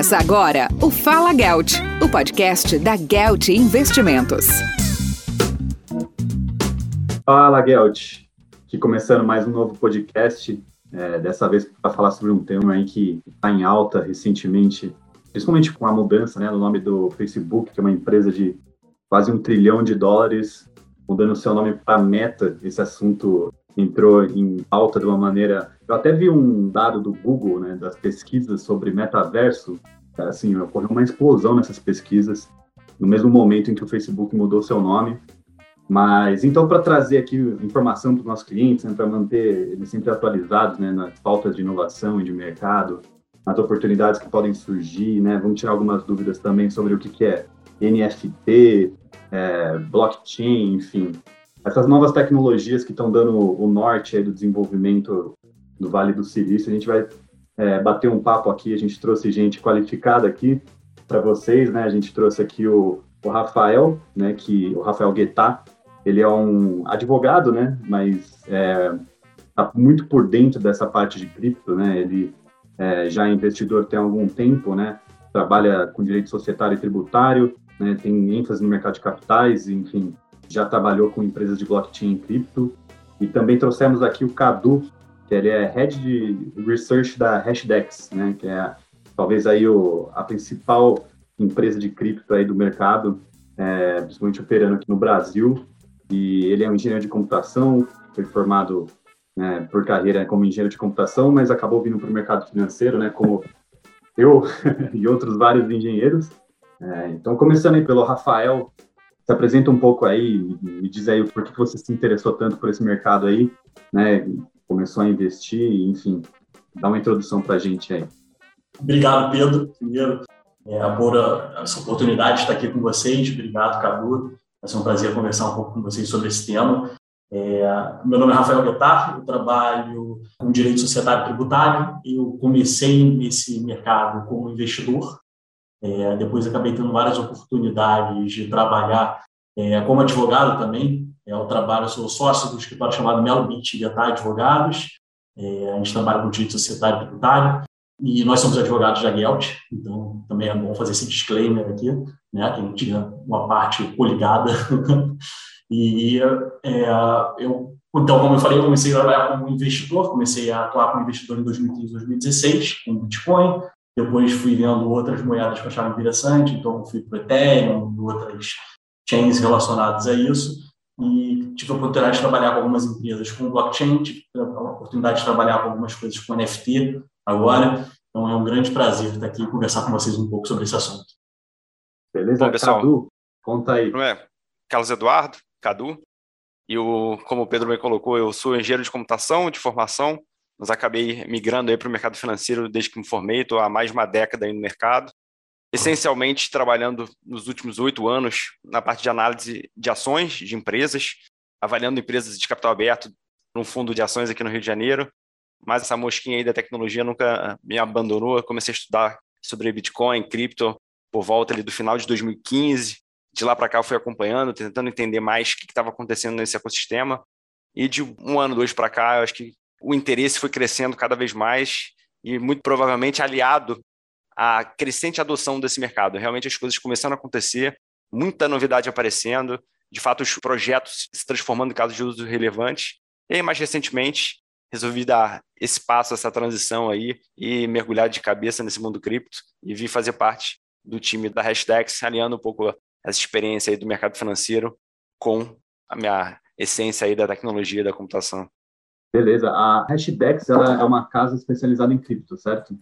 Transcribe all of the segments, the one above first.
Começa agora o Fala Gelt, o podcast da Gelt Investimentos. Fala Gelt, aqui começando mais um novo podcast, é, dessa vez para falar sobre um tema aí que está em alta recentemente, principalmente com a mudança né, no nome do Facebook, que é uma empresa de quase um trilhão de dólares, mudando seu nome para Meta, esse assunto entrou em alta de uma maneira. Eu até vi um dado do Google, né, das pesquisas sobre metaverso. Assim, ocorreu uma explosão nessas pesquisas no mesmo momento em que o Facebook mudou seu nome. Mas então, para trazer aqui informação para os nossos clientes, né, para manter eles sempre atualizados né, na falta de inovação e de mercado, nas oportunidades que podem surgir, né, vamos tirar algumas dúvidas também sobre o que, que é NFT, é, blockchain, enfim, essas novas tecnologias que estão dando o norte do desenvolvimento do Vale do Silício, a gente vai é, bater um papo aqui, a gente trouxe gente qualificada aqui para vocês, né? A gente trouxe aqui o, o Rafael, né? Que o Rafael Guetá, ele é um advogado, né? Mas é, tá muito por dentro dessa parte de cripto, né? Ele é, já é investidor tem algum tempo, né? Trabalha com direito societário e tributário, né? Tem ênfase no mercado de capitais, enfim, já trabalhou com empresas de blockchain e cripto. E também trouxemos aqui o Cadu, que ele é Head de Research da Hashdex, né, que é talvez aí o, a principal empresa de cripto aí do mercado, é, principalmente operando aqui no Brasil. E ele é um engenheiro de computação, foi formado né, por carreira como engenheiro de computação, mas acabou vindo para o mercado financeiro, né, como eu e outros vários engenheiros. É, então, começando aí pelo Rafael, se apresenta um pouco aí, me diz aí por que você se interessou tanto por esse mercado aí, né? Começou a investir, enfim, dá uma introdução para a gente aí. Obrigado, Pedro. Primeiro, é, por essa oportunidade de estar aqui com vocês. Obrigado, Cadu. Vai ser um prazer conversar um pouco com vocês sobre esse tema. É, meu nome é Rafael Guetar, eu trabalho com direito societário tributário. Eu comecei nesse mercado como investidor, é, depois acabei tendo várias oportunidades de trabalhar é, como advogado também. É, eu trabalho, sou sócio do escritório chamado Melo Beach Guetá Advogados. É, a gente trabalha com direito societário e tributário. E nós somos advogados da Gelt, então também é bom fazer esse disclaimer aqui, né, que a gente tinha uma parte coligada. e é, eu, então, como eu falei, eu comecei a trabalhar como investidor, comecei a atuar como investidor em 2015, 2016, com Bitcoin, depois fui vendo outras moedas que eu achava interessante, então fui para o Ethereum e outras chains relacionadas a isso. E tive a oportunidade de trabalhar com algumas empresas com blockchain, tive a oportunidade de trabalhar com algumas coisas com NFT agora. Então é um grande prazer estar aqui e conversar com vocês um pouco sobre esse assunto. Beleza, Bom, pessoal, Cadu, conta aí. É, Carlos Eduardo, Cadu. E o, como o Pedro me colocou, eu sou engenheiro de computação de formação, mas acabei migrando aí para o mercado financeiro desde que me formei, estou há mais de uma década aí no mercado, essencialmente trabalhando nos últimos oito anos na parte de análise de ações de empresas, avaliando empresas de capital aberto num fundo de ações aqui no Rio de Janeiro, mas essa mosquinha aí da tecnologia nunca me abandonou, eu comecei a estudar sobre Bitcoin, cripto, por volta ali do final de 2015, de lá para cá eu fui acompanhando, tentando entender mais o que estava acontecendo nesse ecossistema, e de um ano, dois para cá, eu acho que o interesse foi crescendo cada vez mais e muito provavelmente aliado à crescente adoção desse mercado. Realmente as coisas começando a acontecer, muita novidade aparecendo, de fato os projetos se transformando em casos de uso relevantes. E mais recentemente, resolvi dar esse passo, essa transição aí e mergulhar de cabeça nesse mundo cripto e vir fazer parte do time da Hashdex, alinhando um pouco essa experiência aí do mercado financeiro com a minha essência aí da tecnologia da computação. Beleza. A Hashdex ela é uma casa especializada em cripto, certo?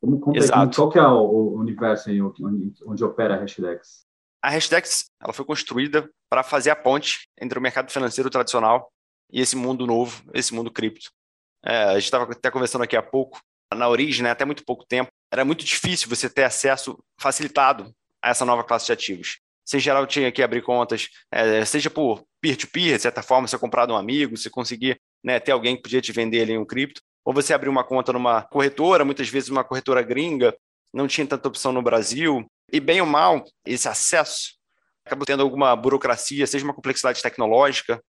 Como, como Exato. Qual que é o, universo aí onde, onde opera a Hashdex? A Hashdex ela foi construída para fazer a ponte entre o mercado financeiro tradicional e esse mundo novo, esse mundo cripto. É, a gente estava até conversando aqui há pouco, na origem, né, até muito pouco tempo, era muito difícil você ter acesso facilitado a essa nova classe de ativos. Você, em geral, tinha que abrir contas, é, seja por peer-to-peer, -peer, de certa forma, você comprar de um amigo, você conseguir né, ter alguém que podia te vender ali um cripto, ou você abrir uma conta numa corretora, muitas vezes uma corretora gringa, não tinha tanta opção no Brasil, e bem ou mal, esse acesso acaba tendo alguma burocracia, seja uma complexidade tecnológica,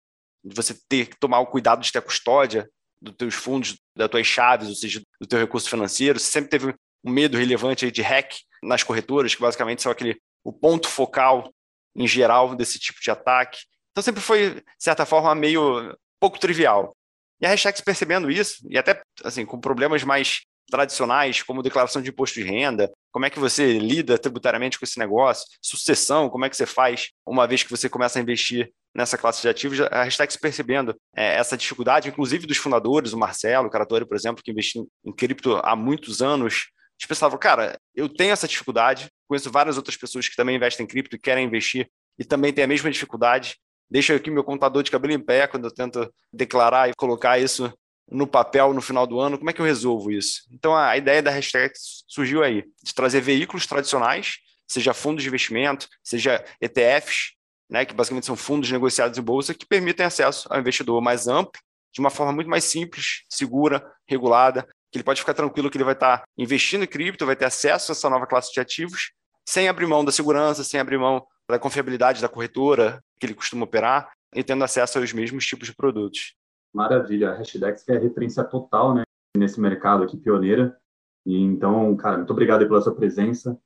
de você ter que tomar o cuidado de ter a custódia dos teus fundos, das tuas chaves, ou seja, do teu recurso financeiro, você sempre teve um medo relevante de hack nas corretoras, que basicamente são aquele o ponto focal em geral desse tipo de ataque. Então sempre foi, de certa forma, meio pouco trivial. E a Hashtags percebendo isso, e até assim, com problemas mais tradicionais, como declaração de imposto de renda, como é que você lida tributariamente com esse negócio, sucessão, como é que você faz uma vez que você começa a investir nessa classe de ativos, a Hashtags percebendo é, essa dificuldade, inclusive dos fundadores, o Marcelo, o Caratori, por exemplo, que investiu em cripto há muitos anos, eles pensavam, cara, eu tenho essa dificuldade, conheço várias outras pessoas que também investem em cripto e querem investir e também têm a mesma dificuldade. Deixa aqui meu contador de cabelo em pé quando eu tento declarar e colocar isso no papel no final do ano, como é que eu resolvo isso? Então a ideia da hashtag surgiu aí, de trazer veículos tradicionais, seja fundos de investimento, seja ETFs, né, que basicamente são fundos negociados em bolsa, que permitem acesso ao investidor mais amplo, de uma forma muito mais simples, segura, regulada, que ele pode ficar tranquilo que ele vai estar investindo em cripto, vai ter acesso a essa nova classe de ativos, sem abrir mão da segurança, sem abrir mão da confiabilidade da corretora que ele costuma operar, e tendo acesso aos mesmos tipos de produtos. Maravilha, a Hashdex é referência total, né, nesse mercado aqui, pioneira. E então, cara, muito obrigado pela sua presença.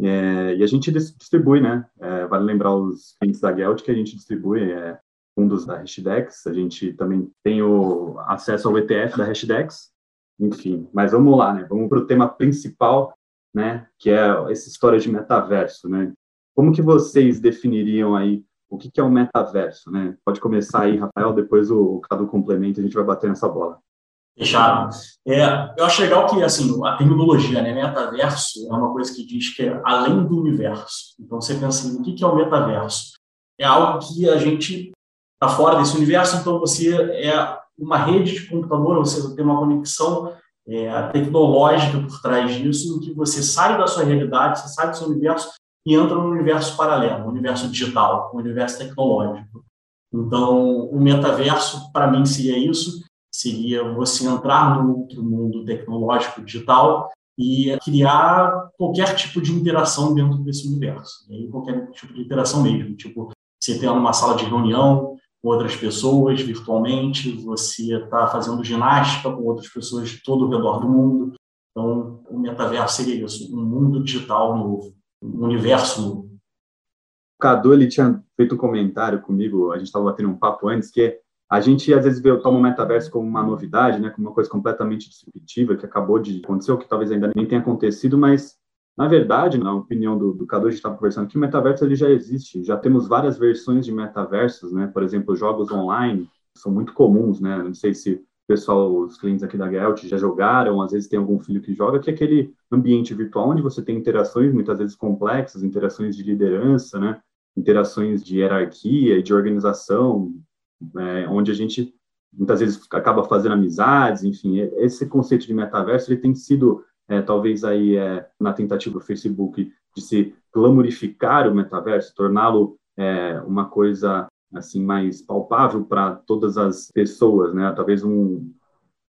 É, e a gente distribui, né? É, vale lembrar os clientes da Gelt que a gente distribui é, fundos da Hashdex. A gente também tem o acesso ao ETF da Hashdex. Enfim, mas vamos lá, né? Vamos para o tema principal, né? Que é essa história de metaverso, né? Como que vocês definiriam aí o que, que é o metaverso, né? Pode começar aí, Rafael, depois o, o Cadu complementa a gente vai bater nessa bola. Fechado. É, eu acho legal que assim, a terminologia, né, metaverso, é uma coisa que diz que é além do universo. Então você pensa assim, o que é o metaverso? É algo que a gente está fora desse universo, então você é uma rede de computador, você tem uma conexão é, tecnológica por trás disso, em que você sai da sua realidade, você sai do seu universo e entra no universo paralelo, no universo digital, no universo tecnológico. Então, o metaverso, para mim, seria isso, seria você entrar no outro mundo tecnológico digital e criar qualquer tipo de interação dentro desse universo. E aí, qualquer tipo de interação mesmo, tipo, você tem uma sala de reunião com outras pessoas virtualmente, você está fazendo ginástica com outras pessoas de todo o redor do mundo. Então, o metaverso seria isso, um mundo digital novo um universo. O Cadu ele tinha feito um comentário comigo, a gente estava batendo um papo antes, que a gente às vezes vê, toma o metaverso como uma novidade, né, como uma coisa completamente disruptiva que acabou de acontecer, ou que talvez ainda nem tenha acontecido, mas na verdade, na opinião do, do Cadu, a gente estava conversando que o metaverso ele já existe, já temos várias versões de metaversos, né? Por exemplo, jogos online são muito comuns, né? Não sei se pessoal, os clientes aqui da Gelt já jogaram, às vezes tem algum filho que joga, que é aquele ambiente virtual onde você tem interações muitas vezes complexas, interações de liderança, né? interações de hierarquia e de organização, é, onde a gente muitas vezes acaba fazendo amizades, enfim, esse conceito de metaverso ele tem sido é, talvez aí é, na tentativa do Facebook de se glamorificar o metaverso, torná-lo é, uma coisa assim mais palpável para todas as pessoas, né? Talvez um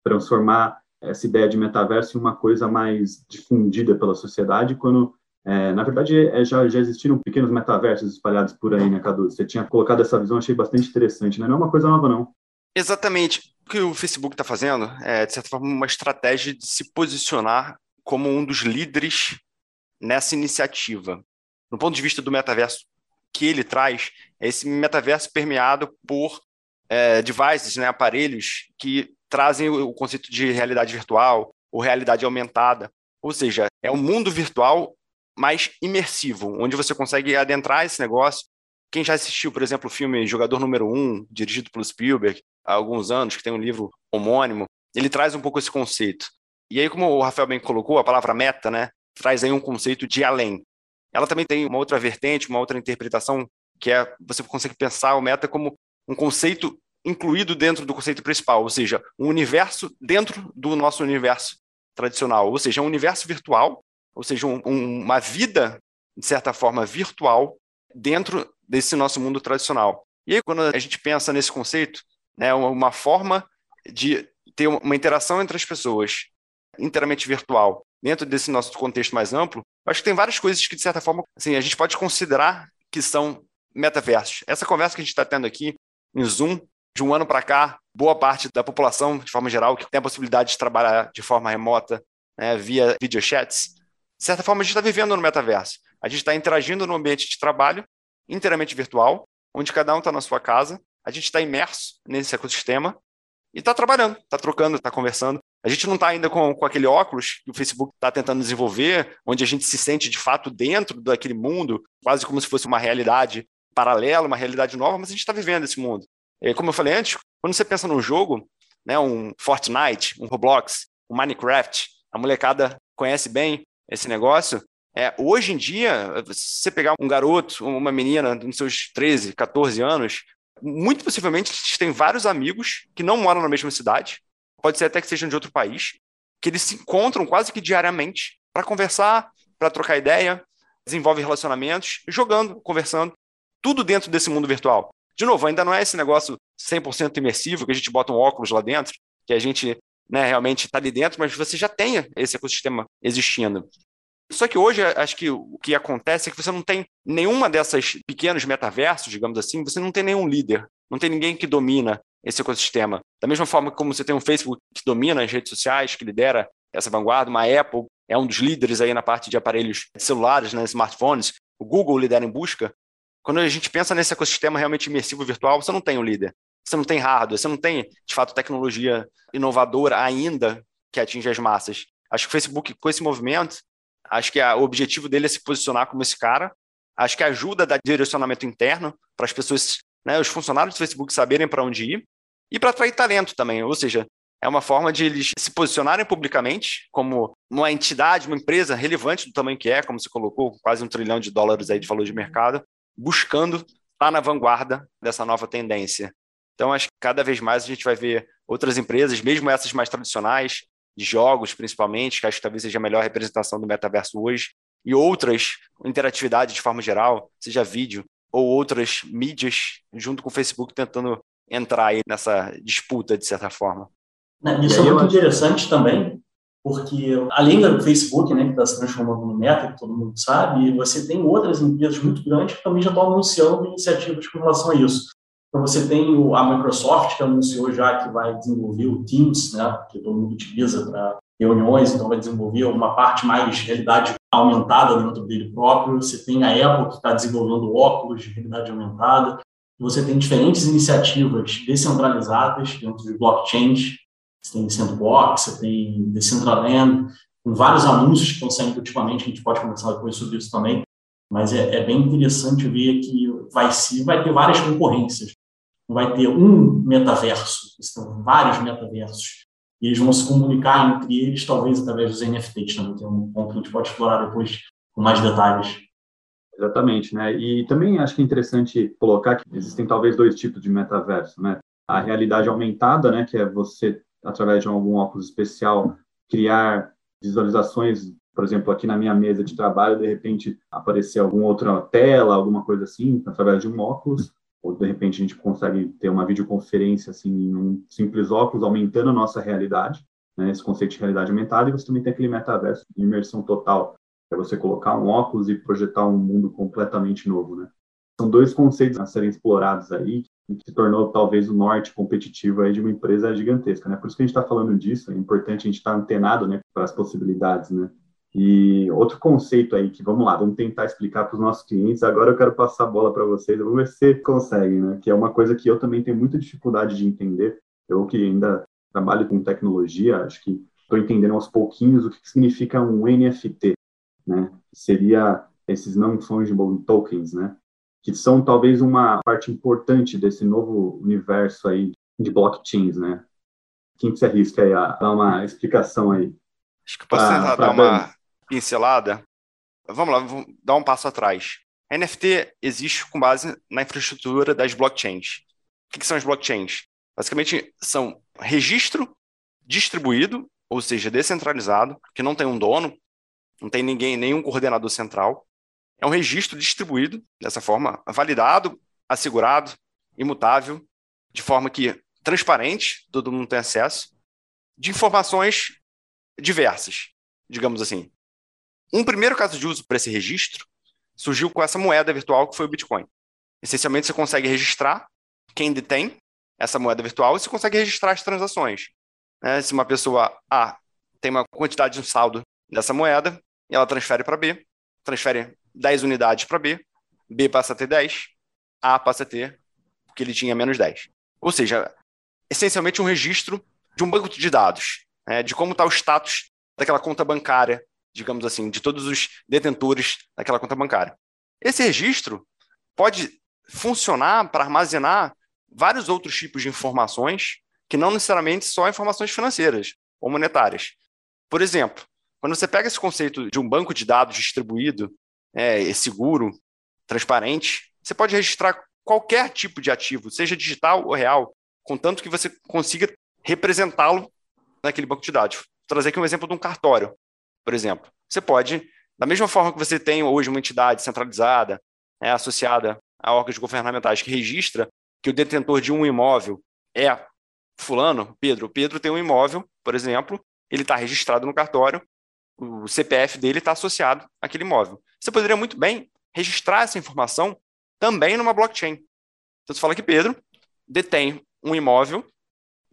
transformar essa ideia de metaverso em uma coisa mais difundida pela sociedade, quando é, na verdade é, já, já existiram pequenos metaversos espalhados por aí, né, Cadu? Você tinha colocado essa visão, achei bastante interessante, né? Não é uma coisa nova, não. Exatamente. Que o Facebook está fazendo é, de certa forma, uma estratégia de se posicionar como um dos líderes nessa iniciativa. No ponto de vista do metaverso que ele traz é esse metaverso permeado por é, devices, né, aparelhos que trazem o conceito de realidade virtual ou realidade aumentada. Ou seja, é um mundo virtual mais imersivo, onde você consegue adentrar esse negócio. Quem já assistiu, por exemplo, o filme Jogador Número 1, dirigido pelo Spielberg, há alguns anos, que tem um livro homônimo, ele traz um pouco esse conceito. E aí, como o Rafael bem colocou, a palavra meta, né, traz aí um conceito de além. Ela também tem uma outra vertente, uma outra interpretação, que é você consegue pensar o meta como um conceito incluído dentro do conceito principal, ou seja, um universo dentro do nosso universo tradicional, ou seja, um universo virtual, ou seja, um, um, uma vida, de certa forma, virtual dentro desse nosso mundo tradicional. E aí, quando a gente pensa nesse conceito, né, uma forma de ter uma interação entre as pessoas inteiramente virtual dentro desse nosso contexto mais amplo, acho que tem várias coisas que, de certa forma, assim, a gente pode considerar que são metaversos. Essa conversa que a gente está tendo aqui em Zoom, de um ano para cá, boa parte da população, de forma geral, que tem a possibilidade de trabalhar de forma remota, né, via videochats, de certa forma a gente está vivendo no metaverso. A gente está interagindo no ambiente de trabalho inteiramente virtual, onde cada um está na sua casa, a gente está imerso nesse ecossistema e está trabalhando, está trocando, está conversando. A gente não está ainda com, com aquele óculos que o Facebook está tentando desenvolver, onde a gente se sente de fato dentro daquele mundo, quase como se fosse uma realidade paralela, uma realidade nova, mas a gente está vivendo esse mundo. E, como eu falei antes, quando você pensa num jogo, né, um Fortnite, um Roblox, um Minecraft, a molecada conhece bem esse negócio. É, hoje em dia, se você pegar um garoto, uma menina nos seus 13, 14 anos, muito possivelmente eles têm vários amigos que não moram na mesma cidade, pode ser até que sejam de outro país, que eles se encontram quase que diariamente para conversar, para trocar ideia, desenvolve relacionamentos, jogando, conversando, tudo dentro desse mundo virtual. De novo, ainda não é esse negócio 100% imersivo, que a gente bota um óculos lá dentro, que a gente né, realmente está ali dentro, mas você já tem esse ecossistema existindo. Só que hoje, acho que o que acontece é que você não tem nenhuma dessas pequenos metaversos, digamos assim, você não tem nenhum líder, não tem ninguém que domina esse ecossistema. Da mesma forma como você tem um Facebook que domina as redes sociais, que lidera essa vanguarda, uma Apple é um dos líderes aí na parte de aparelhos celulares, né, smartphones, o Google lidera em busca. Quando a gente pensa nesse ecossistema realmente imersivo virtual, você não tem um líder, você não tem hardware, você não tem, de fato, tecnologia inovadora ainda que atinge as massas. Acho que o Facebook, com esse movimento, acho que a, o objetivo dele é se posicionar como esse cara. Acho que ajuda a dar direcionamento interno para as pessoas, né, os funcionários do Facebook saberem para onde ir e para atrair talento também. Ou seja, é uma forma de eles se posicionarem publicamente como uma entidade, uma empresa relevante do tamanho que é, como você colocou, quase um trilhão de dólares aí de valor de mercado, buscando estar na vanguarda dessa nova tendência. Então, acho que cada vez mais a gente vai ver outras empresas, mesmo essas mais tradicionais, de jogos principalmente, que acho que talvez seja a melhor representação do metaverso hoje, e outras, interatividade de forma geral, seja vídeo, ou outras mídias, junto com o Facebook, tentando entrar aí nessa disputa, de certa forma. Isso é muito interessante também, porque além do Facebook, né, que está se transformando no Meta, que todo mundo sabe, você tem outras empresas muito grandes que também já estão anunciando iniciativas com relação a isso. Então, você tem a Microsoft, que anunciou já que vai desenvolver o Teams, né, que todo mundo utiliza para reuniões, então vai desenvolver uma parte mais realidade aumentada dentro dele próprio. Você tem a Apple, que está desenvolvendo óculos de realidade aumentada. Você tem diferentes iniciativas descentralizadas dentro de blockchain. Você tem Sandbox, você tem Decentraland, com vários anúncios que estão saindo ultimamente, a gente pode conversar depois sobre isso também. Mas é, é bem interessante ver que vai, se, vai ter várias concorrências. Não vai ter um metaverso, estão vários metaversos. E eles vão se comunicar entre eles, talvez através dos NFTs também. Tem um ponto que a gente pode explorar depois com mais detalhes. Exatamente, né? E também acho que é interessante colocar que existem talvez dois tipos de metaverso, né? A realidade aumentada, né, que é você através de algum óculos especial criar visualizações por exemplo, aqui na minha mesa de trabalho, de repente aparecer alguma outra tela, alguma coisa assim, através de um óculos, ou de repente a gente consegue ter uma videoconferência assim em um simples óculos, aumentando a nossa realidade, né, esse conceito de realidade aumentada, e você também tem aquele metaverso de imersão total, que é você colocar um óculos e projetar um mundo completamente novo, né? São dois conceitos a serem explorados aí, que se tornou talvez o norte competitivo aí de uma empresa gigantesca, né? Por isso que a gente está falando disso, é importante a gente estar tá antenado, né, para as possibilidades, né? E outro conceito aí que, vamos lá, vamos tentar explicar para os nossos clientes. Agora eu quero passar a bola para vocês, vamos ver se você consegue, né? Que é uma coisa que eu também tenho muita dificuldade de entender. Eu que ainda trabalho com tecnologia, acho que estou entendendo aos pouquinhos o que significa um NFT, né? Seria esses não fungible tokens, né? Que são talvez uma parte importante desse novo universo aí de blockchains, né? Quem que se arrisca aí a dar uma explicação aí? Acho que posso tentar dar uma, pincelada, vamos lá, vamos dar um passo atrás. A NFT existe com base na infraestrutura das blockchains. O que, são as blockchains? Basicamente, são registro distribuído, ou seja, descentralizado, que não tem um dono, não tem ninguém, nenhum coordenador central. É um registro distribuído, dessa forma, validado, assegurado, imutável, de forma que transparente, todo mundo tem acesso, de informações diversas, digamos assim. Um primeiro caso de uso para esse registro surgiu com essa moeda virtual que foi o Bitcoin. Essencialmente, você consegue registrar quem detém essa moeda virtual e você consegue registrar as transações. Né? Se uma pessoa A tem uma quantidade de saldo dessa moeda, e ela transfere para B, transfere 10 unidades para B, B passa a ter 10, A passa a ter, porque ele tinha menos 10. Ou seja, essencialmente um registro de um banco de dados, né, de como está o status daquela conta bancária, digamos assim, de todos os detentores daquela conta bancária. Esse registro pode funcionar para armazenar vários outros tipos de informações que não necessariamente só informações financeiras ou monetárias. Por exemplo, quando você pega esse conceito de um banco de dados distribuído, é, seguro, transparente, você pode registrar qualquer tipo de ativo, seja digital ou real, contanto que você consiga representá-lo naquele banco de dados. Vou trazer aqui um exemplo de um cartório, por exemplo. Você pode, da mesma forma que você tem hoje uma entidade centralizada, é, associada a órgãos governamentais que registra que o detentor de um imóvel é fulano, Pedro. Pedro tem um imóvel, por exemplo, ele está registrado no cartório, o CPF dele está associado àquele imóvel. Você poderia muito bem registrar essa informação também numa blockchain. Então você fala que Pedro detém um imóvel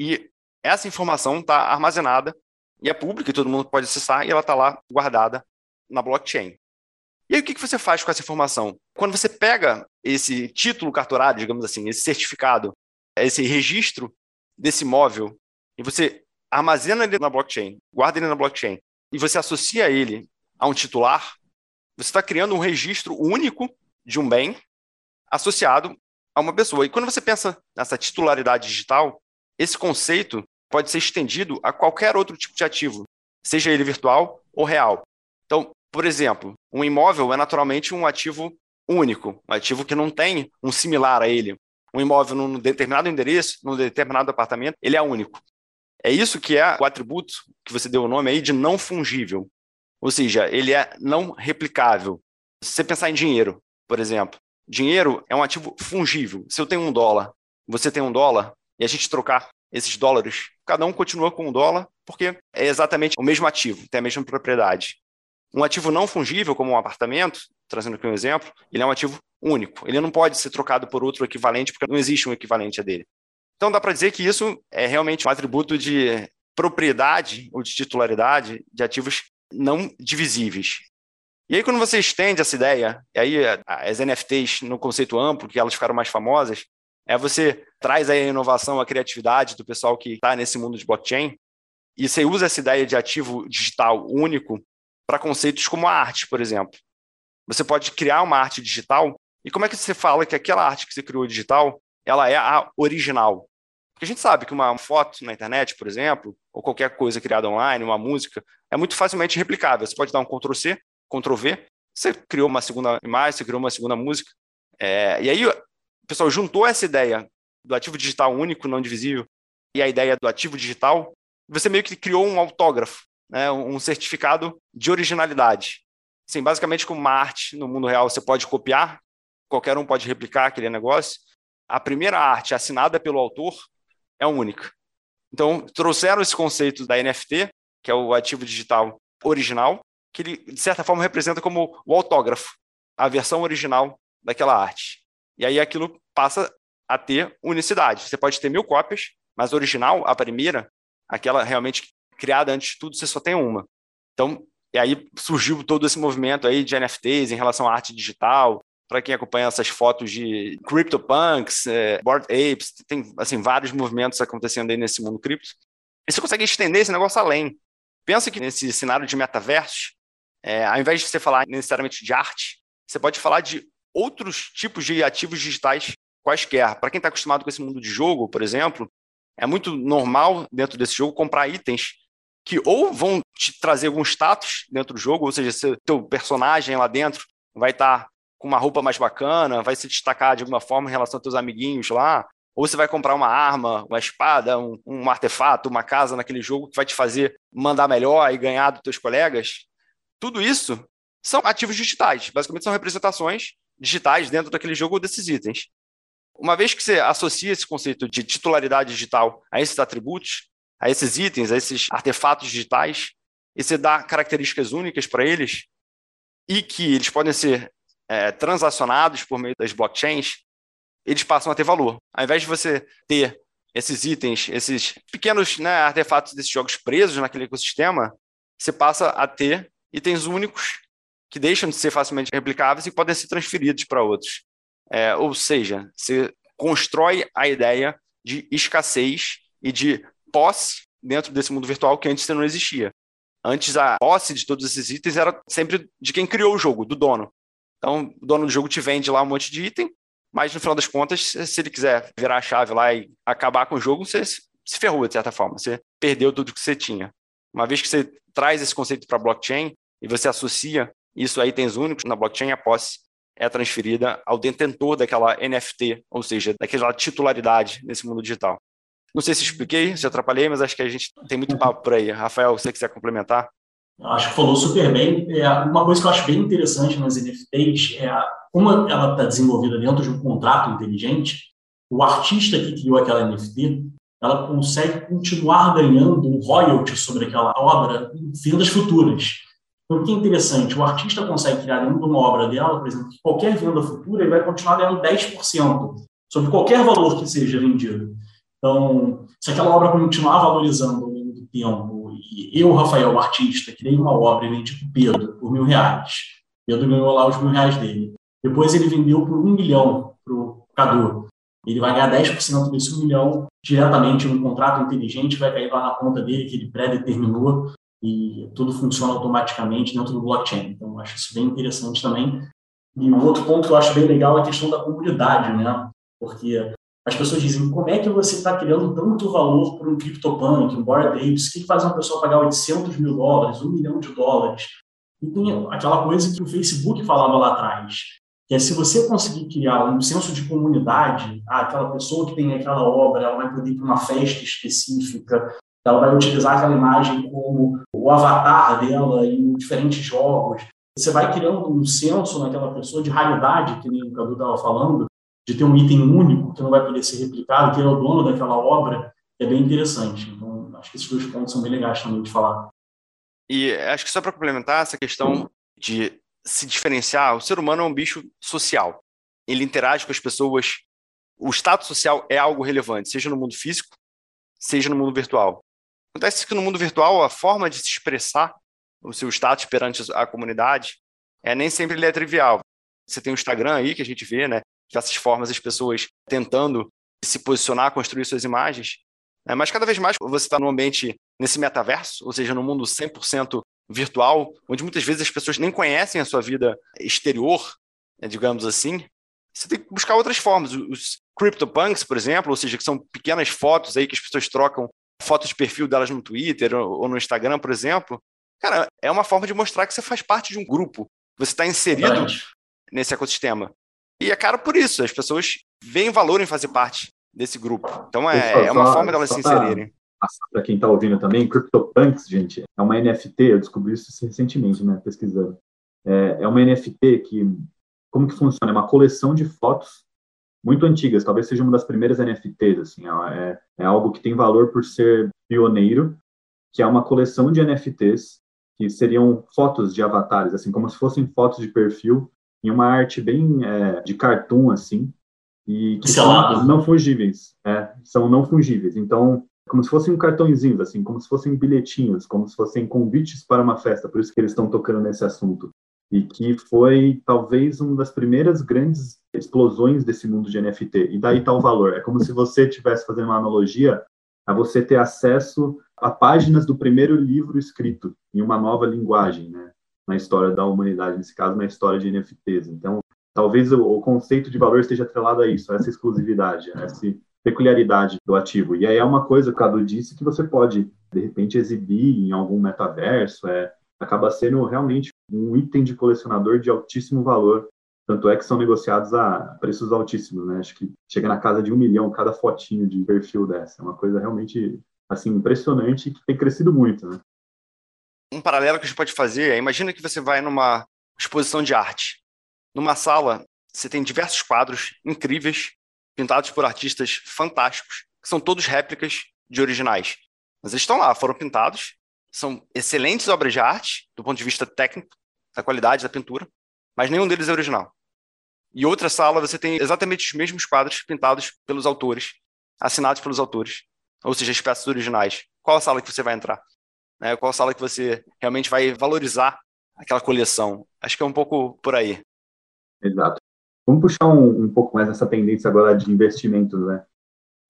e essa informação está armazenada e é pública e todo mundo pode acessar e ela está lá guardada na blockchain. E aí o que, que você faz com essa informação? Quando você pega esse título cartorário, digamos assim, esse certificado, esse registro desse imóvel e você armazena ele na blockchain, guarda ele na blockchain e você associa ele a um titular, você está criando um registro único de um bem associado a uma pessoa. E quando você pensa nessa titularidade digital, esse conceito pode ser estendido a qualquer outro tipo de ativo, seja ele virtual ou real. Então, por exemplo, um imóvel é naturalmente um ativo único, um ativo que não tem um similar a ele. Um imóvel num determinado endereço, num determinado apartamento, ele é único. É isso que é o atributo que você deu o nome aí de não fungível. Ou seja, ele é não replicável. Se você pensar em dinheiro, por exemplo, dinheiro é um ativo fungível. Se eu tenho um dólar, você tem um dólar, e a gente trocar esses dólares, cada um continua com um dólar, porque é exatamente o mesmo ativo, tem a mesma propriedade. Um ativo não fungível, como um apartamento, trazendo aqui um exemplo, ele é um ativo único. Ele não pode ser trocado por outro equivalente, porque não existe um equivalente a dele. Então dá para dizer que isso é realmente um atributo de propriedade ou de titularidade de ativos não divisíveis. E aí quando você estende essa ideia, e aí as NFTs no conceito amplo, que elas ficaram mais famosas, é você traz aí a inovação, a criatividade do pessoal que está nesse mundo de blockchain, e você usa essa ideia de ativo digital único para conceitos como a arte, por exemplo. Você pode criar uma arte digital, e como é que você fala que aquela arte que você criou digital ela é a original. Porque a gente sabe que uma foto na internet, por exemplo, ou qualquer coisa criada online, uma música, é muito facilmente replicável. Você pode dar um Ctrl+C, Ctrl+V, você criou uma segunda imagem, você criou uma segunda música. É, e aí o pessoal juntou essa ideia do ativo digital único, não divisível, e a ideia do ativo digital, você meio que criou um autógrafo, né, um certificado de originalidade. Assim, basicamente, como uma arte no mundo real, você pode copiar, qualquer um pode replicar aquele negócio, a primeira arte assinada pelo autor é única. Então, trouxeram esse conceito da NFT, que é o ativo digital original, que ele, de certa forma, representa como o autógrafo, a versão original daquela arte. E aí aquilo passa a ter unicidade. Você pode ter mil cópias, mas a original, a primeira, aquela realmente criada antes de tudo, você só tem uma. Então, e aí surgiu todo esse movimento aí de NFTs em relação à arte digital, para quem acompanha essas fotos de CryptoPunks, é, Board Apes, tem assim, vários movimentos acontecendo aí nesse mundo cripto. E você consegue estender esse negócio além. Pensa que nesse cenário de metaverso, é, ao invés de você falar necessariamente de arte, você pode falar de outros tipos de ativos digitais quaisquer. Para quem está acostumado com esse mundo de jogo, por exemplo, é muito normal dentro desse jogo comprar itens que ou vão te trazer algum status dentro do jogo, ou seja, seu teu personagem lá dentro vai estar tá com uma roupa mais bacana, vai se destacar de alguma forma em relação aos teus amiguinhos lá, ou você vai comprar uma arma, uma espada, um, um, artefato, uma casa naquele jogo que vai te fazer mandar melhor e ganhar dos teus colegas. Tudo isso são ativos digitais. Basicamente são representações digitais dentro daquele jogo desses itens. Uma vez que você associa esse conceito de titularidade digital a esses atributos, a esses itens, a esses artefatos digitais, e você dá características únicas para eles, e que eles podem ser é, transacionados por meio das blockchains, eles passam a ter valor. Ao invés de você ter esses itens, esses pequenos né, artefatos desses jogos presos naquele ecossistema, você passa a ter itens únicos que deixam de ser facilmente replicáveis e podem ser transferidos para outros. É, ou seja, você constrói a ideia de escassez e de posse dentro desse mundo virtual que antes não existia. Antes, a posse de todos esses itens era sempre de quem criou o jogo, do dono. Então, o dono do jogo te vende lá um monte de item, mas no final das contas, se ele quiser virar a chave lá e acabar com o jogo, você se ferrou de certa forma, você perdeu tudo que você tinha. Uma vez que você traz esse conceito para blockchain e você associa isso a itens únicos na blockchain, a posse é transferida ao detentor daquela NFT, ou seja, daquela titularidade nesse mundo digital. Não sei se expliquei, se atrapalhei, mas acho que a gente tem muito papo por aí. Rafael, você quiser complementar. Acho que falou super bem. É, uma coisa que eu acho bem interessante nas NFTs é como ela está desenvolvida dentro de um contrato inteligente, o artista que criou aquela NFT, ela consegue continuar ganhando um royalty sobre aquela obra em vendas futuras. Então, o que é interessante, o artista consegue criar dentro de uma obra dela, por exemplo, que qualquer venda futura, ele vai continuar ganhando 10% sobre qualquer valor que seja vendido. Então, se aquela obra continuar valorizando ao longo do tempo, e eu, Rafael, artista, criei uma obra e vendi para Pedro por mil reais, Pedro ganhou lá os mil reais dele. Depois ele vendeu por um milhão para o Cadu. Ele vai ganhar 10% desse um milhão diretamente no contrato inteligente, vai cair lá na conta dele que ele pré-determinou e tudo funciona automaticamente dentro do blockchain. Então, acho isso bem interessante também. E o outro ponto que eu acho bem legal é a questão da comunidade, né? Porque as pessoas dizem, como é que você está criando tanto valor para um CryptoPunk, um Bored Apes? O que faz uma pessoa pagar 800 mil dólares, um milhão de dólares? E tem aquela coisa que o Facebook falava lá atrás, que é se você conseguir criar um senso de comunidade, ah, aquela pessoa que tem aquela obra, ela vai poder ir para uma festa específica, ela vai utilizar aquela imagem como o avatar dela em diferentes jogos. Você vai criando um senso naquela pessoa de raridade, que nem o Cadu estava falando, de ter um item único que não vai poder ser replicado, que é o dono daquela obra, é bem interessante. Então, acho que esses dois pontos são bem legais também de falar. E acho que só para complementar essa questão de se diferenciar, o ser humano é um bicho social. Ele interage com as pessoas. O status social é algo relevante, seja no mundo físico, seja no mundo virtual. Acontece que no mundo virtual, a forma de se expressar o seu status perante a comunidade é nem sempre ele é trivial. Você tem o Instagram aí, que a gente vê, né? diversas formas as pessoas tentando se posicionar, construir suas imagens. Né? Mas cada vez mais você está num ambiente nesse metaverso, ou seja, no mundo 100% virtual, onde muitas vezes as pessoas nem conhecem a sua vida exterior, né, digamos assim. Você tem que buscar outras formas. Os CryptoPunks, por exemplo, ou seja, que são pequenas fotos aí que as pessoas trocam fotos de perfil delas no Twitter ou no Instagram, por exemplo. Cara, é uma forma de mostrar que você faz parte de um grupo. Você está inserido Verdade. nesse ecossistema. E é caro por isso, as pessoas veem valor em fazer parte desse grupo. Então é, é uma forma delas se inserirem. Para quem está ouvindo também, CryptoPunks, gente, é uma NFT, eu descobri isso recentemente, né, pesquisando. É, é uma NFT que, como que funciona? É uma coleção de fotos muito antigas, talvez seja uma das primeiras NFTs, assim, é, é algo que tem valor por ser pioneiro, que é uma coleção de NFTs que seriam fotos de avatares, assim, como se fossem fotos de perfil em uma arte bem é, de cartoon, assim, e que são não fungíveis, é, são não fungíveis. Então, como se fossem cartõezinhos, assim, como se fossem bilhetinhos, como se fossem convites para uma festa, por isso que eles estão tocando nesse assunto. E que foi, talvez, uma das primeiras grandes explosões desse mundo de NFT. E daí está o valor. É como se você estivesse fazendo uma analogia a você ter acesso a páginas do primeiro livro escrito em uma nova linguagem, né? na história da humanidade, nesse caso, na história de NFTs. Então, talvez o, o conceito de valor esteja atrelado a isso, a essa exclusividade, a essa peculiaridade do ativo. E aí é uma coisa, o Cadu disse, que você pode, de repente, exibir em algum metaverso, é, acaba sendo realmente um item de colecionador de altíssimo valor. Tanto é que são negociados a preços altíssimos, né? Acho que chega na casa de um milhão cada fotinho de perfil dessa. É uma coisa realmente assim impressionante que tem crescido muito, né? um paralelo que a gente pode fazer é, imagina que você vai numa exposição de arte. Numa sala, você tem diversos quadros incríveis, pintados por artistas fantásticos, que são todos réplicas de originais. Mas eles estão lá, foram pintados, são excelentes obras de arte, do ponto de vista técnico, da qualidade da pintura, mas nenhum deles é original. E outra sala, você tem exatamente os mesmos quadros pintados pelos autores, assinados pelos autores, ou seja, as peças originais. Qual a sala que você vai entrar? Né? Qual a sala que você realmente vai valorizar aquela coleção? Acho que é um pouco por aí. Exato. Vamos puxar um, um pouco mais essa tendência agora de investimentos, né?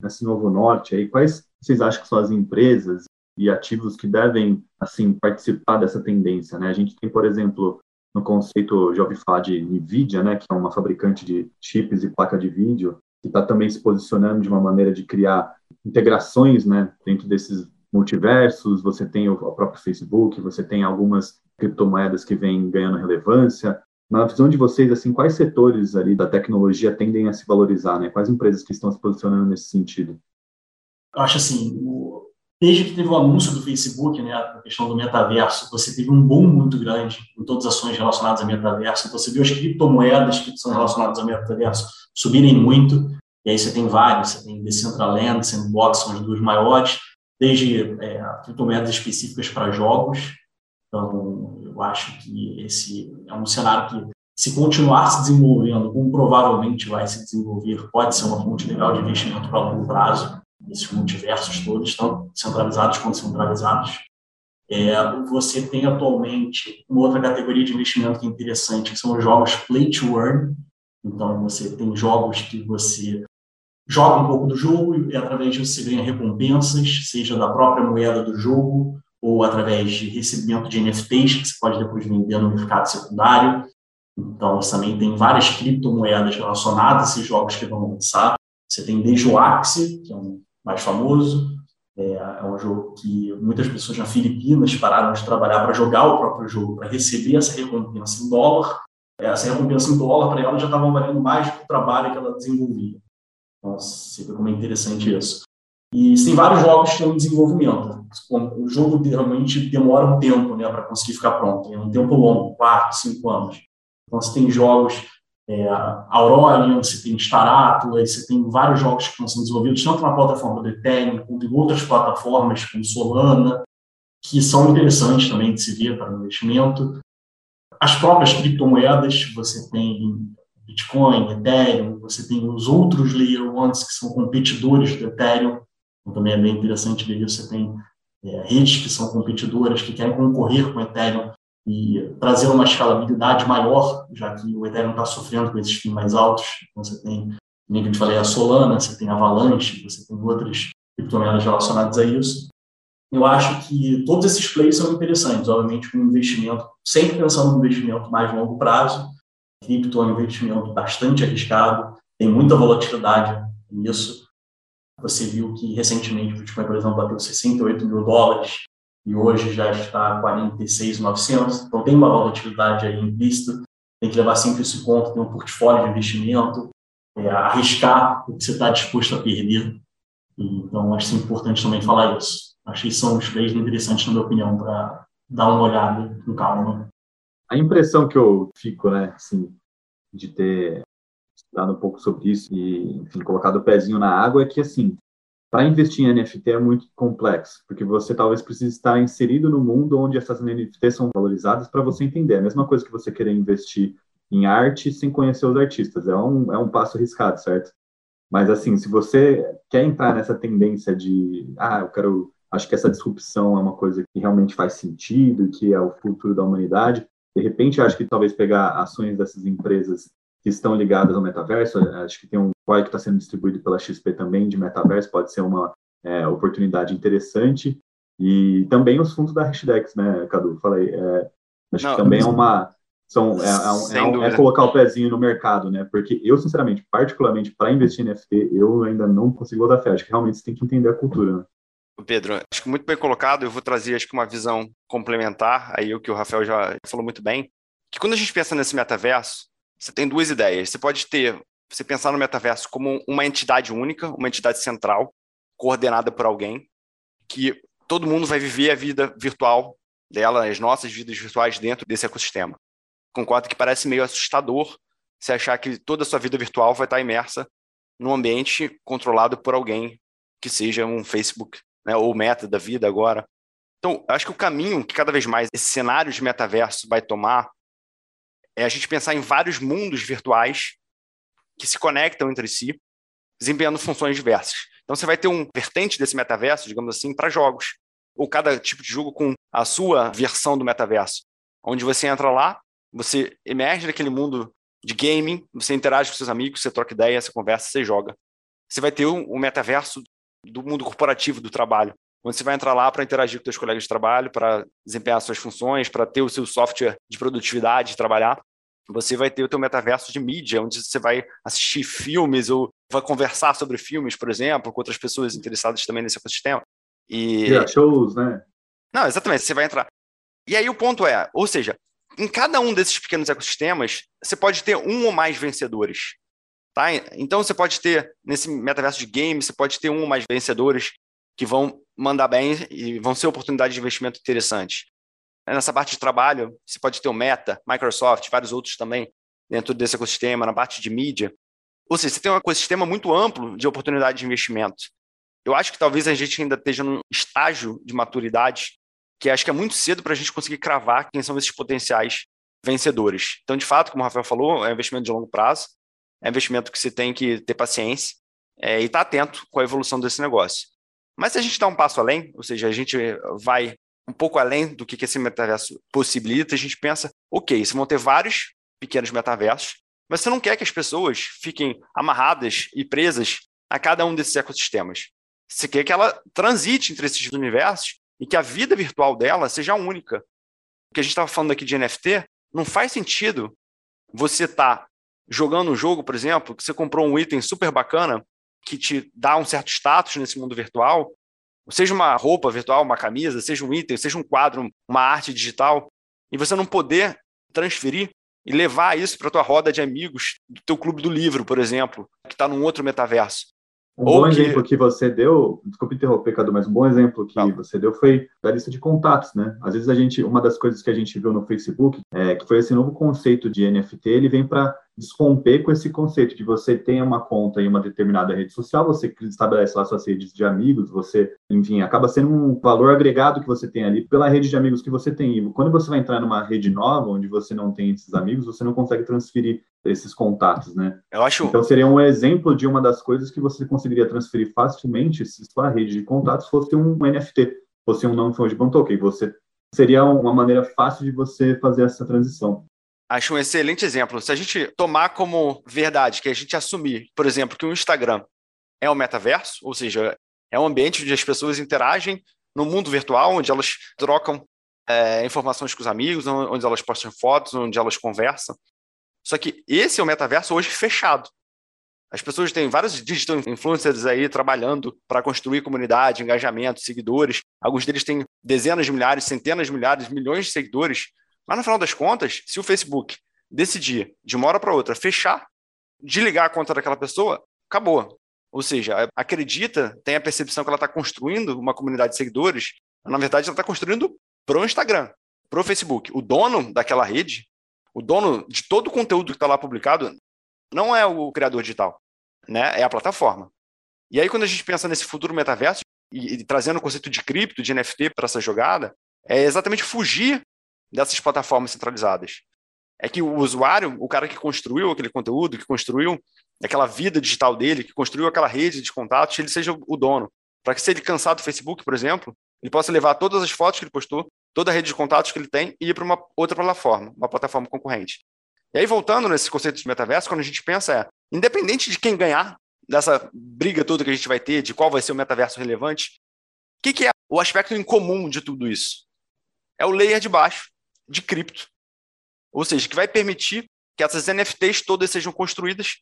Nesse novo norte aí, quais vocês acham que são as empresas e ativos que devem, assim, participar dessa tendência, né? A gente tem, por exemplo, no conceito, já ouvi falar de NVIDIA, né, que é uma fabricante de chips e placa de vídeo, que está também se posicionando de uma maneira de criar integrações né, dentro desses multiversos. Você tem o próprio Facebook, você tem algumas criptomoedas que vêm ganhando relevância. Na visão de vocês, assim, quais setores ali da tecnologia tendem a se valorizar? Né? Quais empresas que estão se posicionando nesse sentido? Eu acho assim, desde que teve o anúncio do Facebook, né, a questão do metaverso, você teve um boom muito grande em todas as ações relacionadas a metaverso. Você viu as criptomoedas que são relacionadas ao metaverso subirem muito. E aí você tem vários, você tem Decentraland, Sandbox, são as duas maiores, desde é, criptomoedas específicas para jogos. Então, eu acho que esse é um cenário que, se continuar se desenvolvendo, como provavelmente vai se desenvolver, pode ser uma fonte legal de investimento para longo prazo esses multiversos todos, estão centralizados quanto centralizados. É, você tem atualmente uma outra categoria de investimento que é interessante, que são os jogos play to earn. Então, você tem jogos que você joga um pouco do jogo e através disso você ganha recompensas, seja da própria moeda do jogo ou através de recebimento de NFTs, que você pode depois vender no mercado secundário. Então, você também tem várias criptomoedas relacionadas a esses jogos que vão lançar. Você tem desde o Axie, que é um mais famoso. É, é, um jogo que muitas pessoas na Filipinas pararam de trabalhar para jogar o próprio jogo, para receber essa recompensa em dólar. É, essa recompensa em dólar para ela já estava valendo mais do trabalho que ela desenvolvia. Então, você vê como é interessante isso. E tem vários jogos que estão em desenvolvimento. O jogo realmente demora um tempo né, para conseguir ficar pronto. É um tempo longo, quatro, cinco anos. Então, você tem jogos é, Aurora, você tem Star Atlas, você tem vários jogos que estão sendo desenvolvidos, tanto na plataforma do Ethereum, quanto em outras plataformas, como Solana, que são interessantes também de se ver para investimento. As próprias criptomoedas, você tem Bitcoin, Ethereum, você tem os outros Layer Ones que são competidores do Ethereum, então também é bem interessante ver isso. Você tem é, redes que são competidoras, que querem concorrer com o Ethereum e trazer uma escalabilidade maior, já que o Ethereum está sofrendo com esses FIIs mais altos. Então, você tem, como eu te falei, a Solana, você tem a Avalanche, você tem outras criptomoedas relacionadas a isso. Eu acho que todos esses plays são interessantes, obviamente, com investimento, sempre pensando no investimento mais longo prazo. Cripto é um investimento bastante arriscado, tem muita volatilidade nisso. Você viu que recentemente o Bitcoin, por exemplo, bateu 68 mil dólares e hoje já está 46,900, então tem uma volatilidade aí implícita, tem que levar sempre isso em conta, ter um portfólio de investimento, é, arriscar o que você está disposto a perder. Então, acho importante também falar isso. Acho que são os três interessantes, na minha opinião, para dar uma olhada com calma. A impressão que eu fico, né, assim, de ter estudado um pouco sobre isso e, enfim, colocado o pezinho na água é que, assim, para investir em NFT é muito complexo, porque você talvez precise estar inserido no mundo onde essas NFTs são valorizadas para você entender. É a mesma coisa que você querer investir em arte sem conhecer os artistas. É um, é um passo arriscado, certo? Mas, assim, se você quer entrar nessa tendência de, ah, eu quero, acho que essa disrupção é uma coisa que realmente faz sentido, que é o futuro da humanidade, de repente, acho que talvez pegar ações dessas empresas que estão ligadas ao metaverso. Acho que tem um COI que está sendo distribuído pela XP também de metaverso, pode ser uma é, oportunidade interessante. E também os fundos da Hashdex, né, Cadu? Falei, é, acho Não, que também é uma. São, é, é, um, é, é colocar o pezinho no mercado, né? Porque eu, sinceramente, particularmente para investir em NFT, eu ainda não consigo botar fé. Acho que realmente você tem que entender a cultura, né? Pedro, acho que muito bem colocado. Eu vou trazer, acho que uma visão complementar aí o que o Rafael já falou muito bem. Que quando a gente pensa nesse metaverso, você tem duas ideias. Você pode ter, você pensar no metaverso como uma entidade única, uma entidade central, coordenada por alguém, que todo mundo vai viver a vida virtual dela, as nossas vidas virtuais dentro desse ecossistema. Concordo que parece meio assustador você achar que toda a sua vida virtual vai estar imersa num ambiente controlado por alguém que seja um Facebook, né, ou Meta da vida agora. Então, acho que o caminho que cada vez mais esse cenário de metaverso vai tomar é a gente pensar em vários mundos virtuais que se conectam entre si, desempenhando funções diversas. Então você vai ter um vertente desse metaverso, digamos assim, para jogos. Ou cada tipo de jogo com a sua versão do metaverso. Onde você entra lá, você emerge naquele mundo de gaming, você interage com seus amigos, você troca ideia, você conversa, você joga. Você vai ter o um, um metaverso do mundo corporativo do trabalho, onde você vai entrar lá para interagir com seus colegas de trabalho, para desempenhar suas funções, para ter o seu software de produtividade, de trabalhar. Você vai ter o teu metaverso de mídia, onde você vai assistir filmes ou vai conversar sobre filmes, por exemplo, com outras pessoas interessadas também nesse ecossistema. E yeah, shows, né? Não, exatamente, você vai entrar. E aí o ponto é, ou seja, em cada um desses pequenos ecossistemas, você pode ter um ou mais vencedores. Tá? Então você pode ter, nesse metaverso de games, você pode ter um ou mais vencedores que vão mandar bem e vão ser oportunidades de investimento interessantes. Nessa parte de trabalho, você pode ter o Meta, Microsoft, vários outros também dentro desse ecossistema, na parte de mídia. Ou seja, você tem um ecossistema muito amplo de oportunidade de investimento. Eu acho que talvez a gente ainda esteja num estágio de maturidade que acho que é muito cedo para a gente conseguir cravar quem são esses potenciais vencedores. Então, de fato, como o Rafael falou, é um investimento de longo prazo, é um investimento que você tem que ter paciência é, e estar tá atento com a evolução desse negócio. Mas se a gente dá um passo além, ou seja, a gente vai um pouco além do que esse metaverso possibilita, a gente pensa, ok, vão ter vários pequenos metaversos, mas você não quer que as pessoas fiquem amarradas e presas a cada um desses ecossistemas. Você quer que ela transite entre esses universos e que a vida virtual dela seja única. O que a gente estava falando aqui de NFT, não faz sentido você estar tá jogando um jogo, por exemplo, que você comprou um item super bacana que te dá um certo status nesse mundo virtual, seja uma roupa virtual, uma camisa, seja um item, seja um quadro, uma arte digital, e você não poder transferir e levar isso para a tua roda de amigos do teu clube do livro, por exemplo, que está num outro metaverso. Um Ou bom que... exemplo que você deu, desculpe interromper, Cadu, mas um bom exemplo que Não. você deu foi da lista de contatos, né? Às vezes a gente, uma das coisas que a gente viu no Facebook, é, que foi esse novo conceito de NFT, ele vem para desromper com esse conceito de você ter uma conta em uma determinada rede social, você estabelece lá suas redes de amigos, você, enfim, acaba sendo um valor agregado que você tem ali pela rede de amigos que você tem. E quando você vai entrar numa rede nova, onde você não tem esses amigos, você não consegue transferir esses contatos, né? Eu acho... Então seria um exemplo de uma das coisas que você conseguiria transferir facilmente se sua rede de contatos fosse um NFT, fosse um non-fungible token. Você seria uma maneira fácil de você fazer essa transição. Acho um excelente exemplo. Se a gente tomar como verdade, que a gente assumir, por exemplo, que o Instagram é um metaverso, ou seja, é um ambiente onde as pessoas interagem no mundo virtual, onde elas trocam é, informações com os amigos, onde elas postam fotos, onde elas conversam. Só que esse é o metaverso hoje fechado. As pessoas têm vários digital influencers aí trabalhando para construir comunidade, engajamento, seguidores. Alguns deles têm dezenas de milhares, centenas de milhares, milhões de seguidores mas no final das contas, se o Facebook decidir, de uma hora para outra, fechar, desligar a conta daquela pessoa, acabou. Ou seja, acredita, tem a percepção que ela está construindo uma comunidade de seguidores, na verdade ela está construindo para o Instagram, para o Facebook. O dono daquela rede, o dono de todo o conteúdo que está lá publicado, não é o criador digital, né? é a plataforma. E aí, quando a gente pensa nesse futuro metaverso, e, e trazendo o conceito de cripto, de NFT para essa jogada, é exatamente fugir dessas plataformas centralizadas. É que o usuário, o cara que construiu aquele conteúdo, que construiu aquela vida digital dele, que construiu aquela rede de contatos, ele seja o dono. Para que se ele cansar do Facebook, por exemplo, ele possa levar todas as fotos que ele postou, toda a rede de contatos que ele tem e ir para uma outra plataforma, uma plataforma concorrente. E aí, voltando nesse conceito de metaverso, quando a gente pensa é, independente de quem ganhar dessa briga toda que a gente vai ter, de qual vai ser o metaverso relevante, o que, que é o aspecto em comum de tudo isso? É o layer de baixo, de cripto. Ou seja, que vai permitir que essas NFTs todas sejam construídas,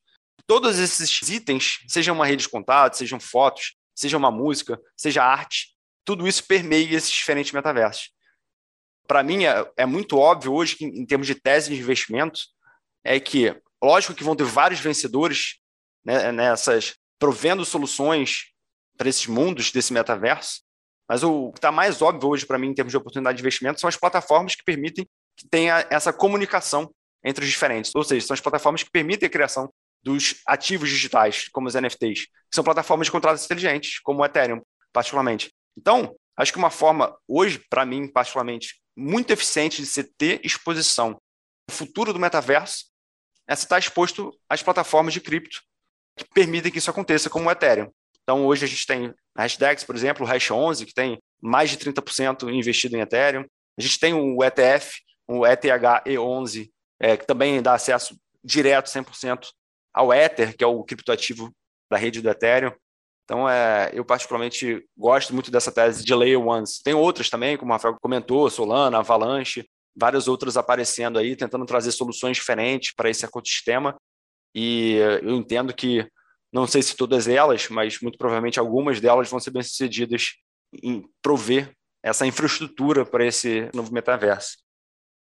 todos esses itens, sejam uma rede de contatos, sejam fotos, seja uma música, seja arte, tudo isso permeia esses diferentes metaversos. Para mim, é, é, muito óbvio hoje que, em termos de tese de investimento, é que, lógico que vão ter vários vencedores né, nessas, provendo soluções para esses mundos desse metaverso, mas o que está mais óbvio hoje para mim em termos de oportunidade de investimento são as plataformas que permitem que tenha essa comunicação entre os diferentes. Ou seja, são as plataformas que permitem a criação dos ativos digitais, como os NFTs, que são plataformas de contratos inteligentes, como o Ethereum, particularmente. Então, acho que uma forma, hoje, para mim, particularmente, muito eficiente de se ter exposição o futuro do metaverso é se estar exposto às plataformas de cripto que permitem que isso aconteça, como o Ethereum. Então, hoje a gente tem a Hashdex, por exemplo, o Hash 11, que tem mais de 30% investido em Ethereum. A gente tem o ETF, o ETH E11, é, que também dá acesso direto, 100%, ao Ether, que é o criptoativo da rede do Ethereum. Então, é, eu particularmente gosto muito dessa tese de Layer Ones. Tem outras também, como o Rafael comentou, Solana, Avalanche, várias outras aparecendo aí, tentando trazer soluções diferentes para esse ecossistema. E eu entendo que, não sei se todas elas, mas muito provavelmente algumas delas vão ser bem-sucedidas em prover essa infraestrutura para esse novo metaverso.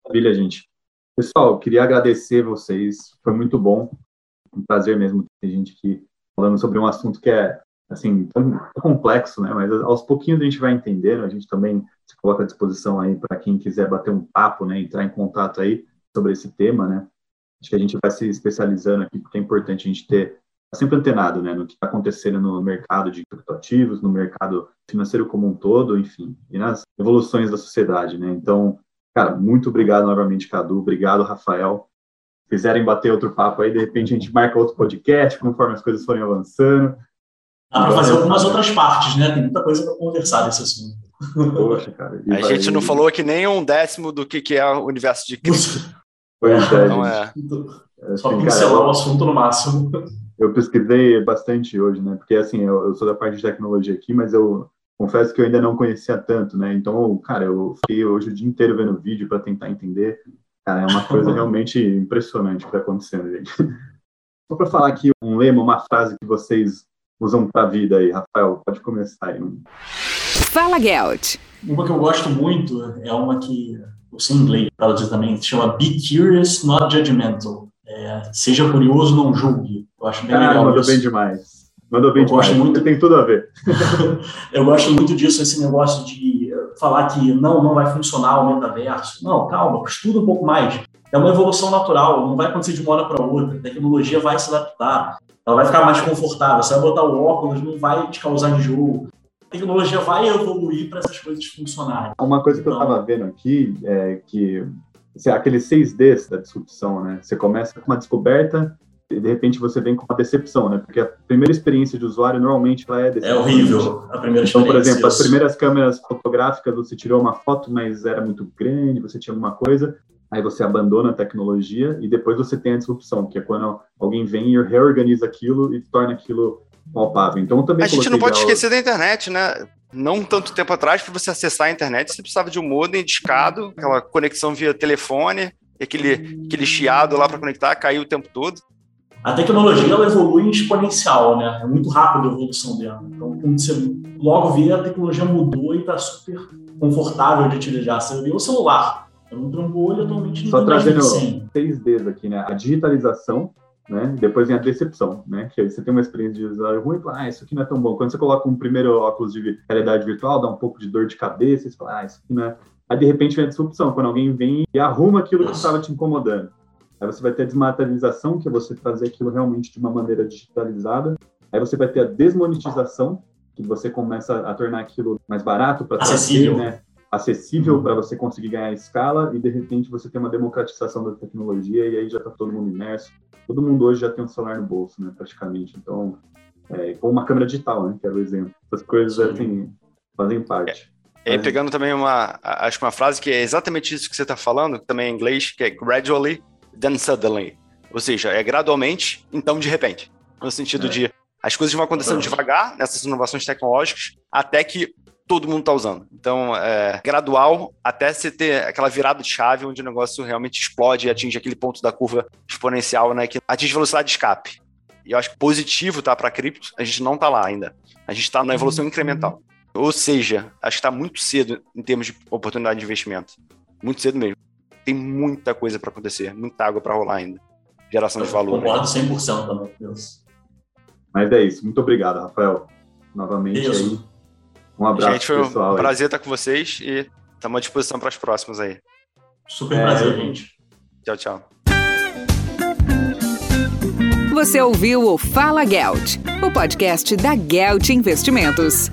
Maravilha, gente. Pessoal, queria agradecer vocês, foi muito bom, um prazer mesmo ter gente aqui falando sobre um assunto que é assim tão complexo, né? Mas aos pouquinhos a gente vai entendendo, a gente também se coloca à disposição aí para quem quiser bater um papo, né? Entrar em contato aí sobre esse tema, né? Acho que a gente vai se especializando aqui porque é importante a gente ter sempre antenado, né? No que está acontecendo no mercado de criptoativos, no mercado financeiro como um todo, enfim, e nas evoluções da sociedade, né? Então Cara, muito obrigado novamente, Cadu. Obrigado, Rafael. Se quiserem bater outro papo aí, de repente a gente marca outro podcast, conforme as coisas forem avançando. Dá para fazer algumas outras partes, né? Tem muita coisa para conversar desse assunto. Poxa, cara. A gente não falou que nem um décimo do que, que é o universo de cripto. Pois é, então, é. Só assim, pincelar o assunto no máximo. Eu pesquisei bastante hoje, né? Porque assim, eu, eu, sou da parte de tecnologia aqui, mas eu confesso que eu ainda não conhecia tanto, né? Então, cara, eu fiquei hoje o dia inteiro vendo vídeo para tentar entender. Cara, é uma coisa realmente impressionante que está acontecendo, gente. Só para falar aqui um lema, uma frase que vocês usam para a vida aí, Rafael, pode começar aí. Fala, Gelt. Uma que eu gosto muito é uma que eu sei em inglês, traduzir também, se chama Be Curious, Not Judgmental. É, seja curioso, não julgue. Eu acho bem ah, legal. Mandou bem demais. Mandou bem eu demais. Gosto muito, tem tudo a ver. eu gosto muito disso, esse negócio de falar que não, não vai funcionar o metaverso. Não, calma, estuda um pouco mais. É uma evolução natural, não vai acontecer de uma hora para outra. A tecnologia vai se adaptar, ela vai ficar mais confortável. Você vai botar o óculos, não vai te causar enjoo. A tecnologia vai evoluir para essas coisas funcionarem. Uma coisa que então, eu estava vendo aqui é que aqueles seis Ds da disrupção, né? Você começa com uma descoberta, e de repente você vem com uma decepção, né? Porque a primeira experiência de usuário normalmente ela é É horrível a primeira Então, por exemplo, as primeiras câmeras fotográficas você tirou uma foto, mas era muito grande, você tinha alguma coisa, aí você abandona a tecnologia e depois você tem a disrupção, que é quando alguém vem e reorganiza aquilo e torna aquilo palpável. Então também a gente não pode esquecer da internet, né? Não tanto tempo atrás, para você acessar a internet, você precisava de um modem discado, aquela conexão via telefone, aquele, aquele chiado lá para conectar, caiu o tempo todo a tecnologia ela evolui em exponencial, né? É muito rápido a evolução dela. Então, quando você logo vê, a tecnologia mudou e está super confortável de utilizar. Você vê o celular, é um trambolho atualmente Só trazendo seis Ds aqui, né? A digitalização, né? Depois vem a decepção, né? Que aí você tem uma experiência de usuário ruim e fala, ah, isso aqui não é tão bom. Quando você coloca um primeiro óculos de realidade virtual, dá um pouco de dor de cabeça, você fala, ah, isso aqui não é... Aí, de repente, vem a disrupção, quando alguém vem e arruma aquilo que estava te incomodando. Aí você vai ter a desmaterialização, que é você trazer aquilo realmente de uma maneira digitalizada. Aí você vai ter a desmonetização, que você começa a tornar aquilo mais barato para acessível, né? Acessível uhum. para você conseguir ganhar escala e de repente você tem uma democratização da tecnologia e aí já está todo mundo imerso. Todo mundo hoje já tem um celular no bolso, né, praticamente. Então, é, com uma câmera digital, né, que era o exemplo. Essas coisas assim, fazem parte. É. E pegando também uma, acho que uma frase que é exatamente isso que você está falando, também em inglês, que é gradually then suddenly. Ou seja, é gradualmente, então de repente. No sentido é. de as coisas vão acontecendo devagar nessas inovações tecnológicas até que todo mundo está usando. Então, é gradual até você ter aquela virada de chave onde o negócio realmente explode e atinge aquele ponto da curva exponencial, né, que atinge velocidade de escape. E eu acho que positivo tá para cripto, a gente não está lá ainda. A gente está na evolução incremental. Ou seja, acho que está muito cedo em termos de oportunidade de investimento. Muito cedo mesmo tem muita coisa para acontecer, muita água para rolar ainda. Geração Eu de valor. Concordo 100% também, Deus. Mas é isso. Muito obrigado, Rafael. Novamente isso. aí. Um abraço, gente, foi pessoal. um prazer aí. estar com vocês e estamos à disposição para as próximas aí. Super é... prazer, gente. Tchau, tchau. Você ouviu o Fala Gelt, o podcast da Gelt Investimentos.